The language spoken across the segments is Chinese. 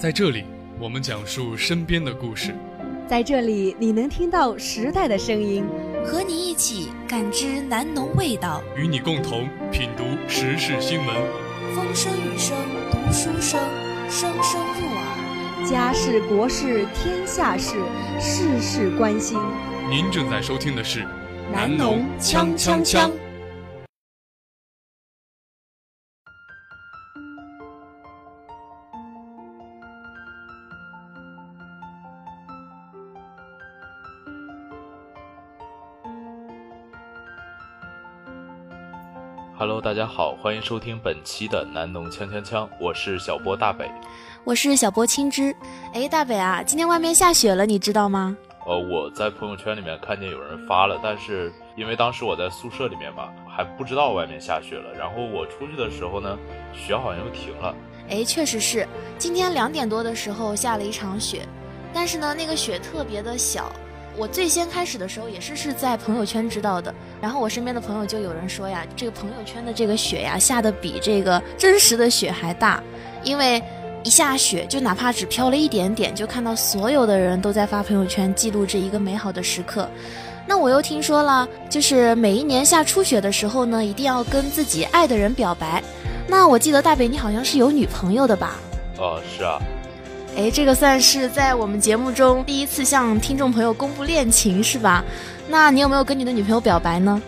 在这里，我们讲述身边的故事。在这里，你能听到时代的声音，和你一起感知南农味道，与你共同品读时事新闻。风声雨声读书声，声声入耳。家事国事天下事，事事关心。您正在收听的是南农锵锵锵。Hello，大家好，欢迎收听本期的南农锵锵锵，我是小波大北，我是小波青汁。哎，大北啊，今天外面下雪了，你知道吗？呃，我在朋友圈里面看见有人发了，但是因为当时我在宿舍里面嘛，还不知道外面下雪了。然后我出去的时候呢，雪好像又停了。哎，确实是，今天两点多的时候下了一场雪，但是呢，那个雪特别的小。我最先开始的时候也是是在朋友圈知道的，然后我身边的朋友就有人说呀，这个朋友圈的这个雪呀下的比这个真实的雪还大，因为一下雪就哪怕只飘了一点点，就看到所有的人都在发朋友圈记录这一个美好的时刻。那我又听说了，就是每一年下初雪的时候呢，一定要跟自己爱的人表白。那我记得大北你好像是有女朋友的吧？哦，是啊。哎，这个算是在我们节目中第一次向听众朋友公布恋情，是吧？那你有没有跟你的女朋友表白呢？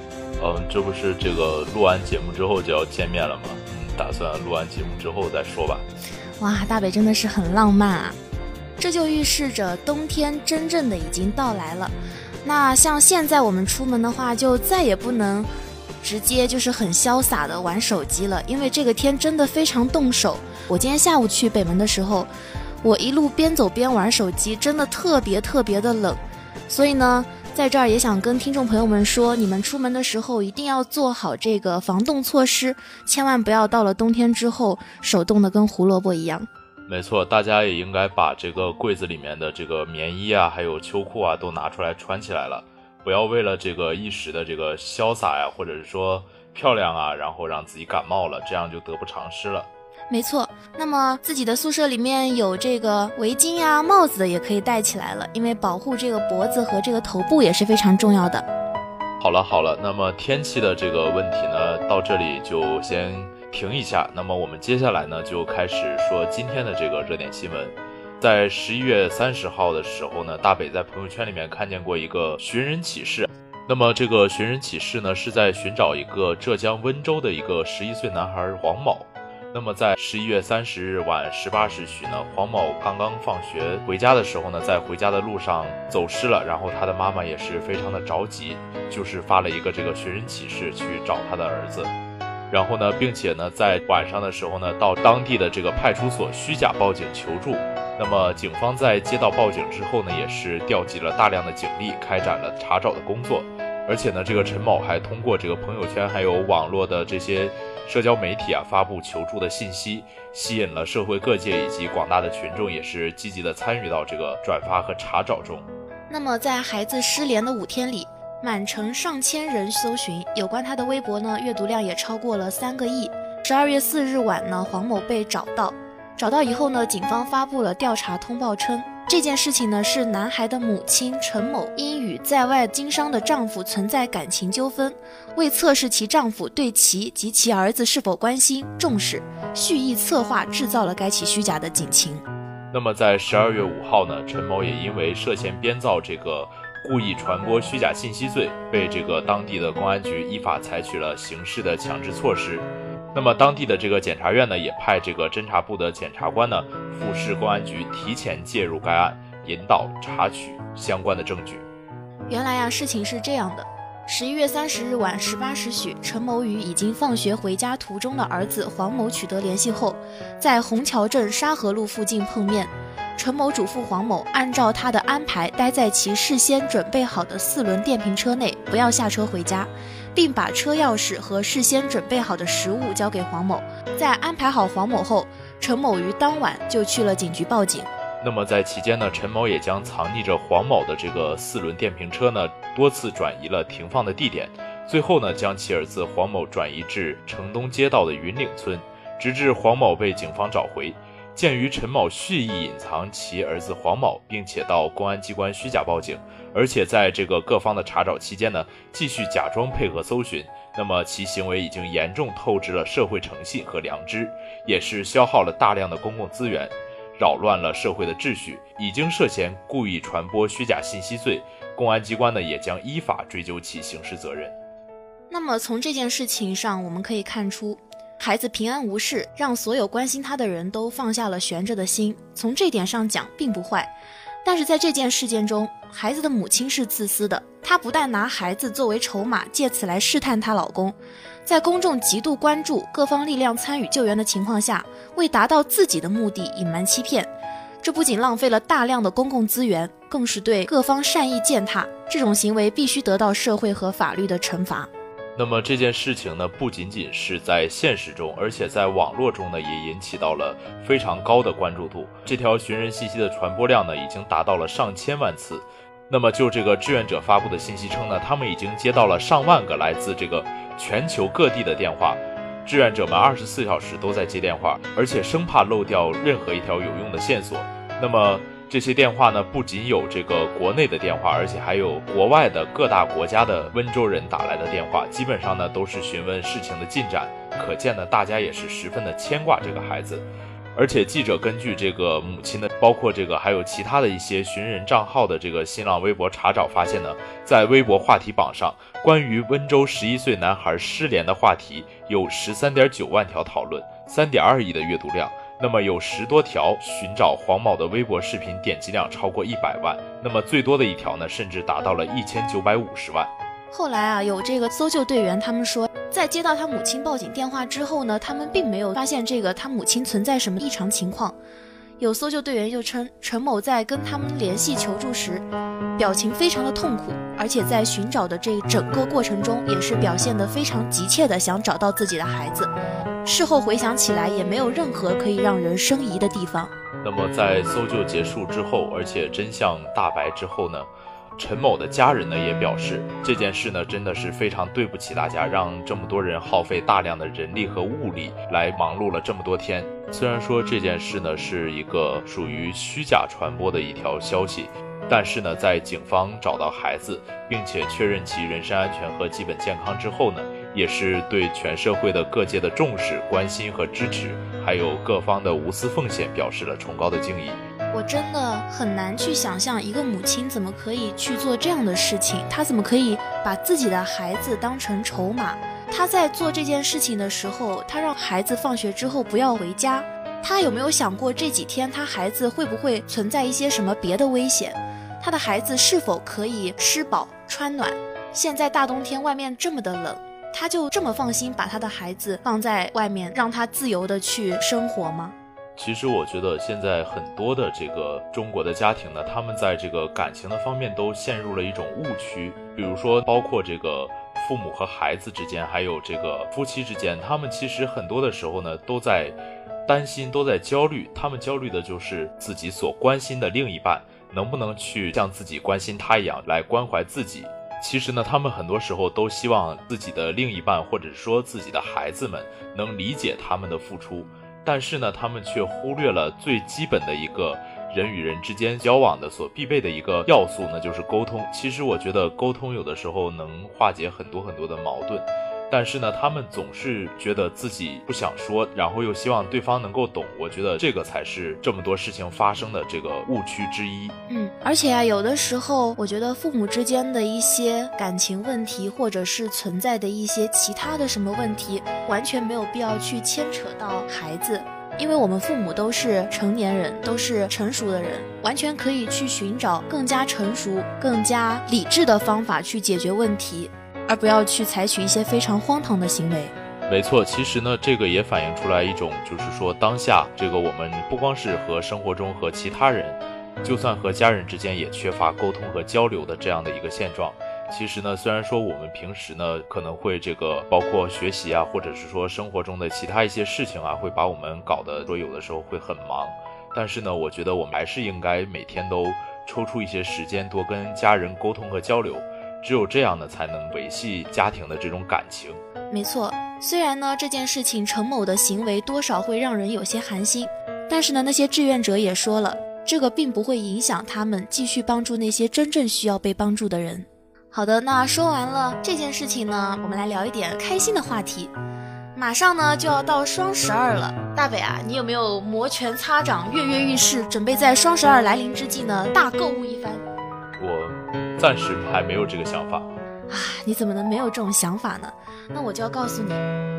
嗯，这不是这个录完节目之后就要见面了吗？嗯，打算录完节目之后再说吧。哇，大北真的是很浪漫啊！这就预示着冬天真正的已经到来了。那像现在我们出门的话，就再也不能直接就是很潇洒的玩手机了，因为这个天真的非常冻手。我今天下午去北门的时候。我一路边走边玩手机，真的特别特别的冷，所以呢，在这儿也想跟听众朋友们说，你们出门的时候一定要做好这个防冻措施，千万不要到了冬天之后手冻得跟胡萝卜一样。没错，大家也应该把这个柜子里面的这个棉衣啊，还有秋裤啊，都拿出来穿起来了，不要为了这个一时的这个潇洒呀，或者是说漂亮啊，然后让自己感冒了，这样就得不偿失了。没错，那么自己的宿舍里面有这个围巾呀、帽子的也可以戴起来了，因为保护这个脖子和这个头部也是非常重要的。好了好了，那么天气的这个问题呢，到这里就先停一下。那么我们接下来呢，就开始说今天的这个热点新闻。在十一月三十号的时候呢，大北在朋友圈里面看见过一个寻人启事。那么这个寻人启事呢，是在寻找一个浙江温州的一个十一岁男孩黄某。那么在十一月三十日晚十八时许呢，黄某刚刚放学回家的时候呢，在回家的路上走失了，然后他的妈妈也是非常的着急，就是发了一个这个寻人启事去找他的儿子，然后呢，并且呢，在晚上的时候呢，到当地的这个派出所虚假报警求助。那么警方在接到报警之后呢，也是调集了大量的警力，开展了查找的工作。而且呢，这个陈某还通过这个朋友圈还有网络的这些。社交媒体啊，发布求助的信息，吸引了社会各界以及广大的群众，也是积极的参与到这个转发和查找中。那么，在孩子失联的五天里，满城上千人搜寻有关他的微博呢，阅读量也超过了三个亿。十二月四日晚呢，黄某被找到，找到以后呢，警方发布了调查通报称。这件事情呢，是男孩的母亲陈某因与在外经商的丈夫存在感情纠纷，为测试其丈夫对其及其儿子是否关心重视，蓄意策划制造了该起虚假的警情。那么在十二月五号呢，陈某也因为涉嫌编造这个故意传播虚假信息罪，被这个当地的公安局依法采取了刑事的强制措施。那么当地的这个检察院呢，也派这个侦查部的检察官呢，赴市公安局提前介入该案，引导查取相关的证据。原来啊，事情是这样的：十一月三十日晚十八时许，陈某与已经放学回家途中的儿子黄某取得联系后，在虹桥镇沙河路附近碰面。陈某嘱咐黄某，按照他的安排，待在其事先准备好的四轮电瓶车内，不要下车回家。并把车钥匙和事先准备好的食物交给黄某。在安排好黄某后，陈某于当晚就去了警局报警。那么在期间呢，陈某也将藏匿着黄某的这个四轮电瓶车呢，多次转移了停放的地点。最后呢，将其儿子黄某转移至城东街道的云岭村，直至黄某被警方找回。鉴于陈某蓄意隐藏其儿子黄某，并且到公安机关虚假报警，而且在这个各方的查找期间呢，继续假装配合搜寻，那么其行为已经严重透支了社会诚信和良知，也是消耗了大量的公共资源，扰乱了社会的秩序，已经涉嫌故意传播虚假信息罪。公安机关呢，也将依法追究其刑事责任。那么从这件事情上，我们可以看出。孩子平安无事，让所有关心他的人都放下了悬着的心。从这点上讲，并不坏。但是在这件事件中，孩子的母亲是自私的。她不但拿孩子作为筹码，借此来试探她老公，在公众极度关注、各方力量参与救援的情况下，为达到自己的目的隐瞒欺骗。这不仅浪费了大量的公共资源，更是对各方善意践踏。这种行为必须得到社会和法律的惩罚。那么这件事情呢，不仅仅是在现实中，而且在网络中呢，也引起到了非常高的关注度。这条寻人信息的传播量呢，已经达到了上千万次。那么就这个志愿者发布的信息称呢，他们已经接到了上万个来自这个全球各地的电话，志愿者们二十四小时都在接电话，而且生怕漏掉任何一条有用的线索。那么。这些电话呢，不仅有这个国内的电话，而且还有国外的各大国家的温州人打来的电话，基本上呢都是询问事情的进展。可见呢，大家也是十分的牵挂这个孩子。而且记者根据这个母亲的，包括这个还有其他的一些寻人账号的这个新浪微博查找，发现呢，在微博话题榜上，关于温州十一岁男孩失联的话题有十三点九万条讨论，三点二亿的阅读量。那么有十多条寻找黄某的微博视频点击量超过一百万，那么最多的一条呢，甚至达到了一千九百五十万。后来啊，有这个搜救队员，他们说，在接到他母亲报警电话之后呢，他们并没有发现这个他母亲存在什么异常情况。有搜救队员又称，陈某在跟他们联系求助时，表情非常的痛苦，而且在寻找的这整个过程中，也是表现得非常急切的想找到自己的孩子。事后回想起来，也没有任何可以让人生疑的地方。那么在搜救结束之后，而且真相大白之后呢，陈某的家人呢也表示，这件事呢真的是非常对不起大家，让这么多人耗费大量的人力和物力来忙碌了这么多天。虽然说这件事呢是一个属于虚假传播的一条消息，但是呢，在警方找到孩子，并且确认其人身安全和基本健康之后呢。也是对全社会的各界的重视、关心和支持，还有各方的无私奉献，表示了崇高的敬意。我真的很难去想象，一个母亲怎么可以去做这样的事情？她怎么可以把自己的孩子当成筹码？她在做这件事情的时候，她让孩子放学之后不要回家。她有没有想过这几天她孩子会不会存在一些什么别的危险？她的孩子是否可以吃饱穿暖？现在大冬天外面这么的冷。她就这么放心把她的孩子放在外面，让他自由的去生活吗？其实我觉得现在很多的这个中国的家庭呢，他们在这个感情的方面都陷入了一种误区。比如说，包括这个父母和孩子之间，还有这个夫妻之间，他们其实很多的时候呢，都在担心，都在焦虑。他们焦虑的就是自己所关心的另一半能不能去像自己关心他一样来关怀自己。其实呢，他们很多时候都希望自己的另一半，或者说自己的孩子们，能理解他们的付出，但是呢，他们却忽略了最基本的一个人与人之间交往的所必备的一个要素，那就是沟通。其实我觉得沟通有的时候能化解很多很多的矛盾。但是呢，他们总是觉得自己不想说，然后又希望对方能够懂。我觉得这个才是这么多事情发生的这个误区之一。嗯，而且啊，有的时候我觉得父母之间的一些感情问题，或者是存在的一些其他的什么问题，完全没有必要去牵扯到孩子，因为我们父母都是成年人，都是成熟的人，完全可以去寻找更加成熟、更加理智的方法去解决问题。而不要去采取一些非常荒唐的行为。没错，其实呢，这个也反映出来一种，就是说当下这个我们不光是和生活中和其他人，就算和家人之间也缺乏沟通和交流的这样的一个现状。其实呢，虽然说我们平时呢可能会这个包括学习啊，或者是说生活中的其他一些事情啊，会把我们搞得说有的时候会很忙，但是呢，我觉得我们还是应该每天都抽出一些时间，多跟家人沟通和交流。只有这样呢，才能维系家庭的这种感情。没错，虽然呢这件事情陈某的行为多少会让人有些寒心，但是呢，那些志愿者也说了，这个并不会影响他们继续帮助那些真正需要被帮助的人。好的，那说完了这件事情呢，我们来聊一点开心的话题。马上呢就要到双十二了，大北啊，你有没有摩拳擦掌、跃跃欲试，准备在双十二来临之际呢大购物一番？我暂时还没有这个想法。啊，你怎么能没有这种想法呢？那我就要告诉你，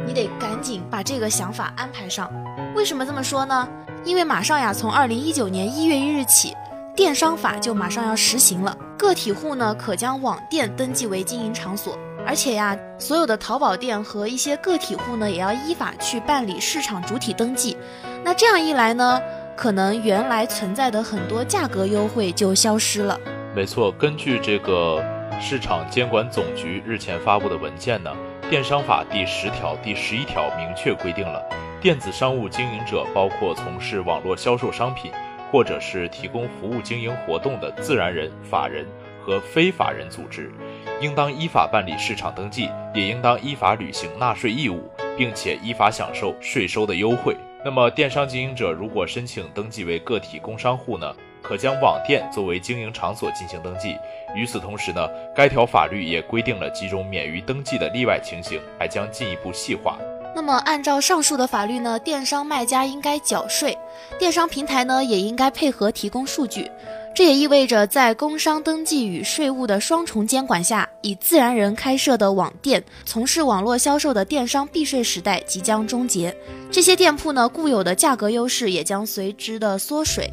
你得赶紧把这个想法安排上。为什么这么说呢？因为马上呀，从二零一九年一月一日起。电商法就马上要实行了，个体户呢可将网店登记为经营场所，而且呀，所有的淘宝店和一些个体户呢也要依法去办理市场主体登记。那这样一来呢，可能原来存在的很多价格优惠就消失了。没错，根据这个市场监管总局日前发布的文件呢，电商法第十条、第十一条明确规定了，电子商务经营者包括从事网络销售商品。或者是提供服务经营活动的自然人、法人和非法人组织，应当依法办理市场登记，也应当依法履行纳税义务，并且依法享受税收的优惠。那么，电商经营者如果申请登记为个体工商户呢，可将网店作为经营场所进行登记。与此同时呢，该条法律也规定了几种免于登记的例外情形，还将进一步细化。那么，按照上述的法律呢，电商卖家应该缴税，电商平台呢也应该配合提供数据。这也意味着，在工商登记与税务的双重监管下，以自然人开设的网店从事网络销售的电商避税时代即将终结。这些店铺呢，固有的价格优势也将随之的缩水。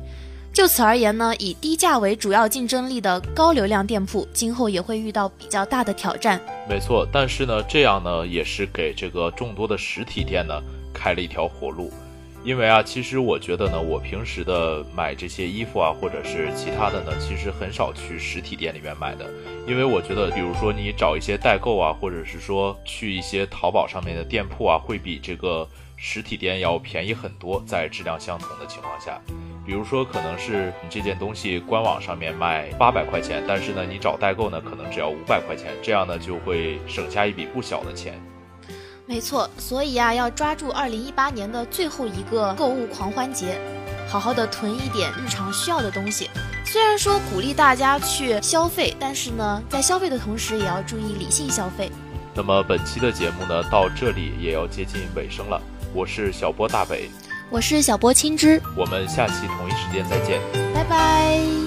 就此而言呢，以低价为主要竞争力的高流量店铺，今后也会遇到比较大的挑战。没错，但是呢，这样呢，也是给这个众多的实体店呢开了一条活路。因为啊，其实我觉得呢，我平时的买这些衣服啊，或者是其他的呢，其实很少去实体店里面买的。因为我觉得，比如说你找一些代购啊，或者是说去一些淘宝上面的店铺啊，会比这个实体店要便宜很多，在质量相同的情况下。比如说，可能是你这件东西官网上面卖八百块钱，但是呢，你找代购呢，可能只要五百块钱，这样呢就会省下一笔不小的钱。没错，所以呀，要抓住二零一八年的最后一个购物狂欢节，好好的囤一点日常需要的东西。虽然说鼓励大家去消费，但是呢，在消费的同时也要注意理性消费。那么本期的节目呢，到这里也要接近尾声了。我是小波大北。我是小波青汁，我们下期同一时间再见，拜拜。